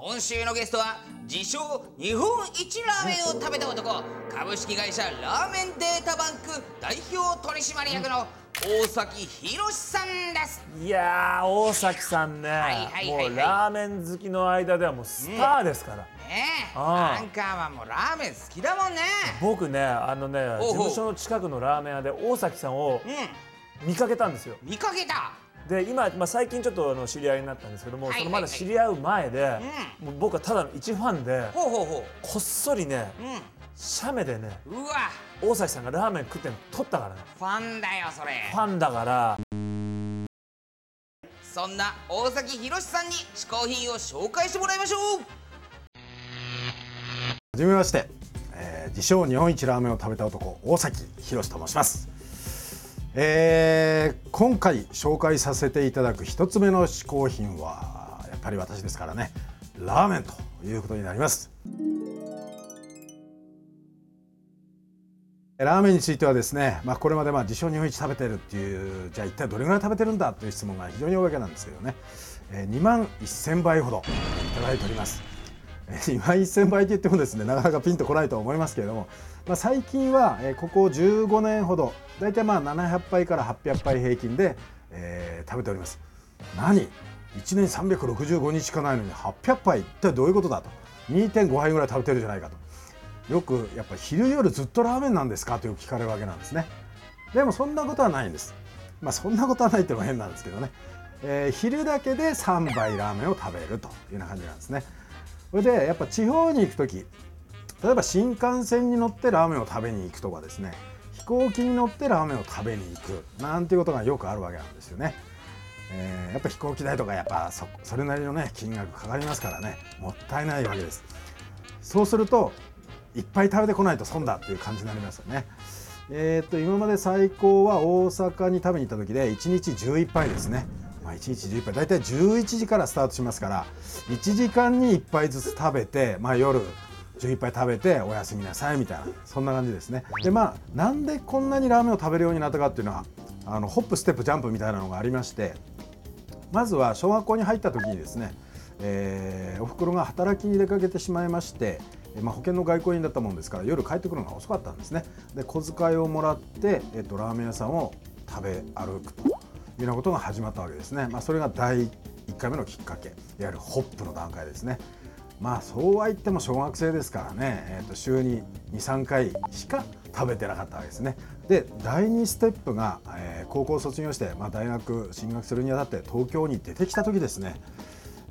今週のゲストは自称日本一ラーメンを食べた男株式会社ラーメンデータバンク代表取締役の大崎宏さんです。いやー大崎さんね、はいはいはいはい。もうラーメン好きの間ではもうスターですから、ねえ。アンカーはもうラーメン好きだもんね。僕ねあのね事務所の近くのラーメン屋で大崎さんをう見かけたんですよ。ん見かけたで今、まあ、最近ちょっとあの知り合いになったんですけども、はいはいそのまだ知り合う前で、うもう僕はただの一ファンでほうほうほこっそりねう写メでねうんうわ。大崎さんがラーメン食ってんの撮ったからね。ファンだよそれ。ファンだから。そんな大崎宏さんに嗜好品を紹介してもらいましょう。はじめまして、えー自称日本一ラーメンを食べた男大崎宏と申します、えー今回紹介させていただく一つ目の嗜好品はやっぱり私ですからね。ラーメンということになります。ラーメンについてはですね、まあ、これまでまあ自称日本一食べてるっていうじゃあ一体どれぐらい食べてるんだという質問が非常に多いわけなんですけどね、えー2万1000倍ほどいただいております。2万1000倍と言ってもですねなかなかピンとこないと思いますけれども、まあ、最近はここ15年ほど大体まあ700杯から800杯平均で、えー食べております。何？1年365日しかないのに800杯一体どういうことだと。2.5杯ぐらい食べてるじゃないかと。よくやっぱ昼夜ずっとラーメンなんですか？とよく聞かれるわけなんですね。でもそんなことはないんです。まあそんなことはないっていのも変なんですけどね、えー昼だけで3杯ラーメンを食べるというような感じなんですね。それでやっぱ地方に行く時例えば新幹線に乗ってラーメンを食べに行くとかですね飛行機に乗ってラーメンを食べに行くなんていうことがよくあるわけなんですよね、えーやっぱ飛行機代とかやっぱそそれなりのね金額かかりますからねもったいないわけです。そうするといっぱい食べてこないと損だっていう感じになりますよね。えーっと今まで最高は大阪に食べに行った時で1日11杯ですね、まあ、1日11杯大体11時からスタートしますから1時間に1杯ずつ食べて、まあ、夜11杯食べておやすみなさいみたいなそんな感じですね。でまあなんでこんなにラーメンを食べるようになったかっていうのはあのホップステップジャンプみたいなのがありましてまずは小学校に入った時にですね、えーおふくろが働きに出かけてしまいまして、まあ、保険の外交員だったもんですから夜帰ってくるのが遅かったんですね。で小遣いをもらって、えっとラーメン屋さんを食べ歩くと。いうようなことが始まったわけですね、まあ、それが第1回目のきっかけいわゆるホップの段階ですね。まあそうは言っても小学生ですからね、えー、と週に23回しか食べてなかったわけですね。で第2ステップが、えー高校卒業して、まあ、大学進学するにあたって東京に出てきた時ですね、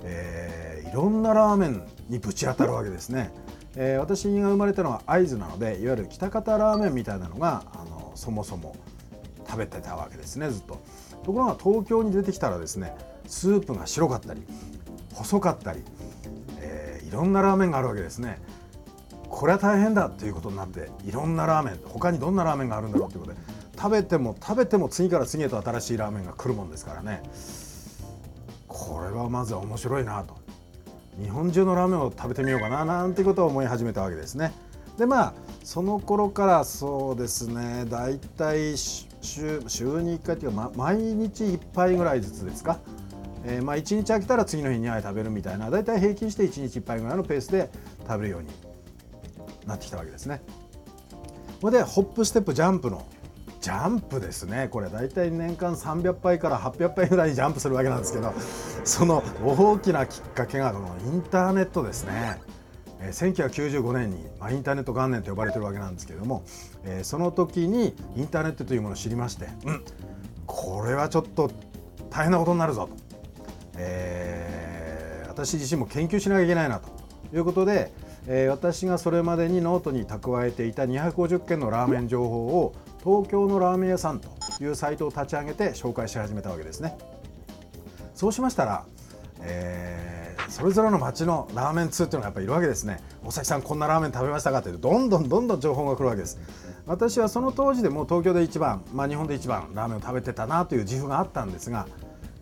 えーいろんなラーメンにぶち当たるわけですね、えー私が生まれたのは会津なのでいわゆる北方ラーメンみたいなのがあのそもそも食べてたわけですねずっと。ところが東京に出てきたらですねスープが白かったり細かったり、えーいろんなラーメンがあるわけですね。これは大変だということになっていろんなラーメン他にどんなラーメンがあるんだろうということで食べても食べても次から次へと新しいラーメンが来るもんですからね。これはまずは面白いなと。日本中のラーメンを食べてみようかななんてことを思い始めたわけですね。でまあその頃からそうですねだいたい週週に1回っていうか、ま、毎日1杯ぐらいずつですか、えーまあ、1日空けたら次の日2杯食べるみたいなだいたい平均して1日1杯ぐらいのペースで食べるようになってきたわけですね。これでホップステップジャンプのジャンプですねこれ大体年間300杯から800杯ぐらいジャンプするわけなんですけどその大きなきっかけがこのインターネットですね。え1995年に、まあ、インターネット元年と呼ばれてるわけなんですけれども、えその時にインターネットというものを知りまして、うん、これはちょっと大変なことになるぞと、えー私自身も研究しなきゃいけないなということで、え私がそれまでにノートに蓄えていた250件のラーメン情報を東京のラーメン屋さんというサイトを立ち上げて紹介し始めたわけですね。そうしましたら、えーそれぞれの町のラーメン通っていうのがやっぱりいるわけですね。大崎さんこんなラーメン食べましたかってどんどんどんどん情報が来るわけです。私はその当時でもう東京で一番、まあ、日本で一番ラーメンを食べてたなという自負があったんですが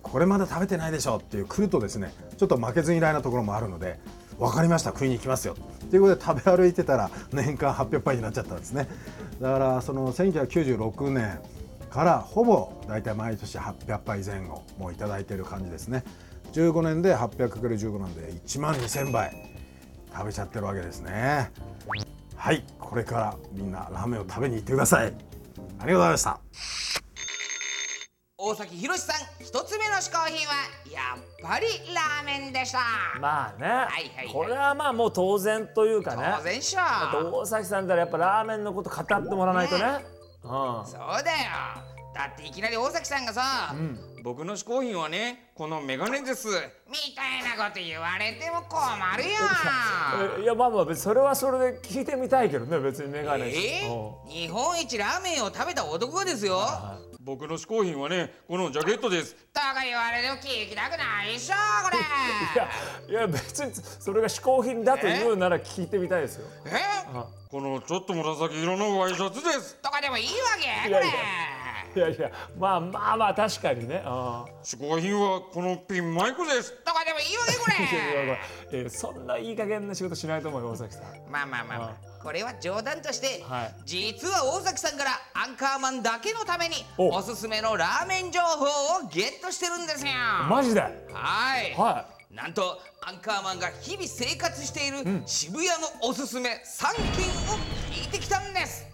これまで食べてないでしょっていう来るとですね。ちょっと負けず嫌いなところもあるので分かりました。食いに行きますよ。ということで食べ歩いてたら年間800杯になっちゃったんですね。だからその1996年からほぼ大体毎年800杯前後もういただいている感じですね。15年で 800×15 なんで1万2000杯食べちゃってるわけですね。はいこれからみんなラーメンを食べに行ってください。ありがとうございました。大崎宏さん一つ目の嗜好品はやっぱりラーメンでした。まあね、いはいはい。これはまあもう当然というかね。当然っしょ。あと大崎さんったらやっぱラーメンのこと語ってもらわないとね。うん。そうだよ。だっていきなり大崎さんがさ、僕の嗜好品はねこのメガネです。みたいなこと言われても困るよえいやまあまあ別にそれはそれで聞いてみたいけどね別にメガネ。え？うん。ー、日本一ラーメンを食べた男がですよ。僕の嗜好品はねこのジャケットです。とか言われても聞きたくないっしょこれ。いやいや別にそれが嗜好品だと言うなら聞いてみたいですよ。え？このちょっと紫色のワイシャツです。とかでもいいわけいやいやこいやまあまあまあ確かにね。あ嗜好品はこのピンマイクです。れとかでもいいわけこ いやいやれまあえーそんないい加減な仕事しないと思うよ大崎さん。まあまあまあ、まあ、これは冗談として、はい。実は大崎さんからアンカーマンだけのためにお。おすすめのラーメン情報をゲットしてるんですよ。マジで？はい、はなんとアンカーマンが日々生活している渋谷のおすすめ3軒を聞いてきたんです、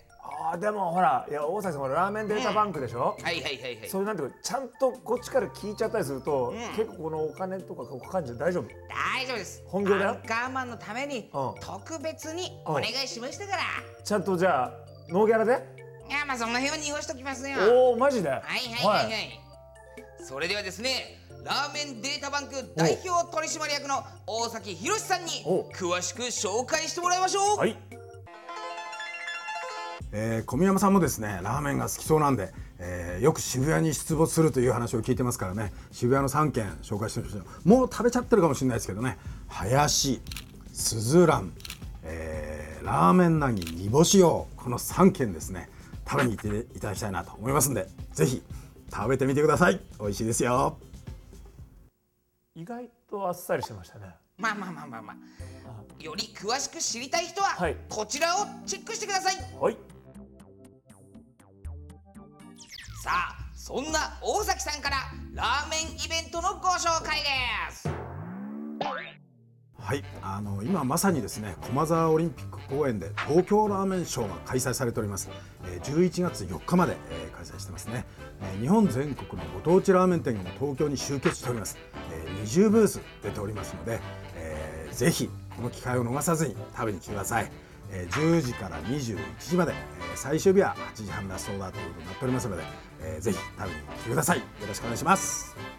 あーでもほらいや大崎さんほらラーメンデータバンクでしょ、はいはいはいはい。そういうなんていうかちゃんとこっちから聞いちゃったりすると、結構このお金とかかかんじゃ大丈夫？大丈夫です。本業だよ？アンカーマンのためにうん。特別にお願いしましたから。ちゃんとじゃあノーギャラで？いやまあその辺は濁しときますよ。おおマジで？ははいはいはい。はい、それではですねラーメンデータバンク代表取締役の大崎宏さんにお詳しく紹介してもらいましょう、はいえー小宮山さんもですねラーメンが好きそうなんで、えーよく渋谷に出没するという話を聞いてますからね。渋谷の3軒紹介してみましょうもう食べちゃってるかもしれないですけどね。林すずらん、えーラーメンなぎ煮干し用この3軒ですね食べに行っていただきたいなと思いますんでぜひ食べてみてください。美味しいですよ。意外とあっさりしてましたね。まあまあまあまあまあ。より詳しく知りたい人は、はい。こちらをチェックしてください。はいさあそんな大崎さんからラーメンイベントのご紹介です。はい、あの今まさにですね駒沢オリンピック公園で東京ラーメンショーが開催されております、11月4日まで、開催してますね、日本全国のご当地ラーメン店が東京に集結しております、20ブース出ておりますので、えーぜひこの機会を逃さずに食べに来てください、え10時から21時まで、え最終日は8時半ラストオーダーということになっておりますので、えーぜひ食べに来てください。よろしくお願いします。